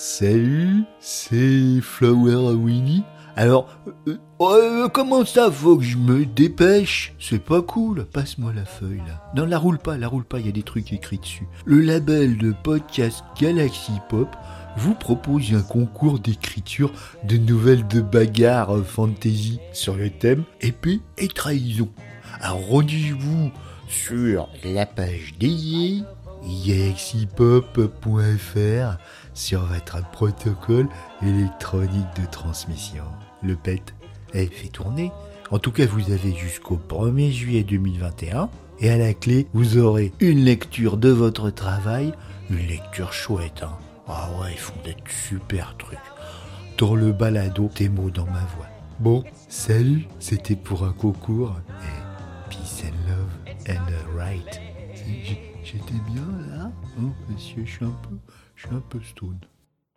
Salut, c'est Flower Winnie. Alors, euh, euh, comment ça faut que je me dépêche? C'est pas cool. Passe-moi la feuille là. Non, la roule pas, la roule pas, il y a des trucs écrits dessus. Le label de podcast Galaxy Pop vous propose un concours d'écriture de nouvelles de bagarre fantasy sur le thème épée et trahison. Alors rendez-vous sur la page dédiée galaxypop.fr sur votre protocole électronique de transmission. Le PET est fait tourner. En tout cas, vous avez jusqu'au 1er juillet 2021. Et à la clé, vous aurez une lecture de votre travail. Une lecture chouette, hein. Ah ouais, ils font des super trucs. Dans le balado, tes mots dans ma voix. Bon, salut, c'était pour un concours. Peace and love and right. J'étais bien là Oh, monsieur, je suis un peu, je suis un peu stone.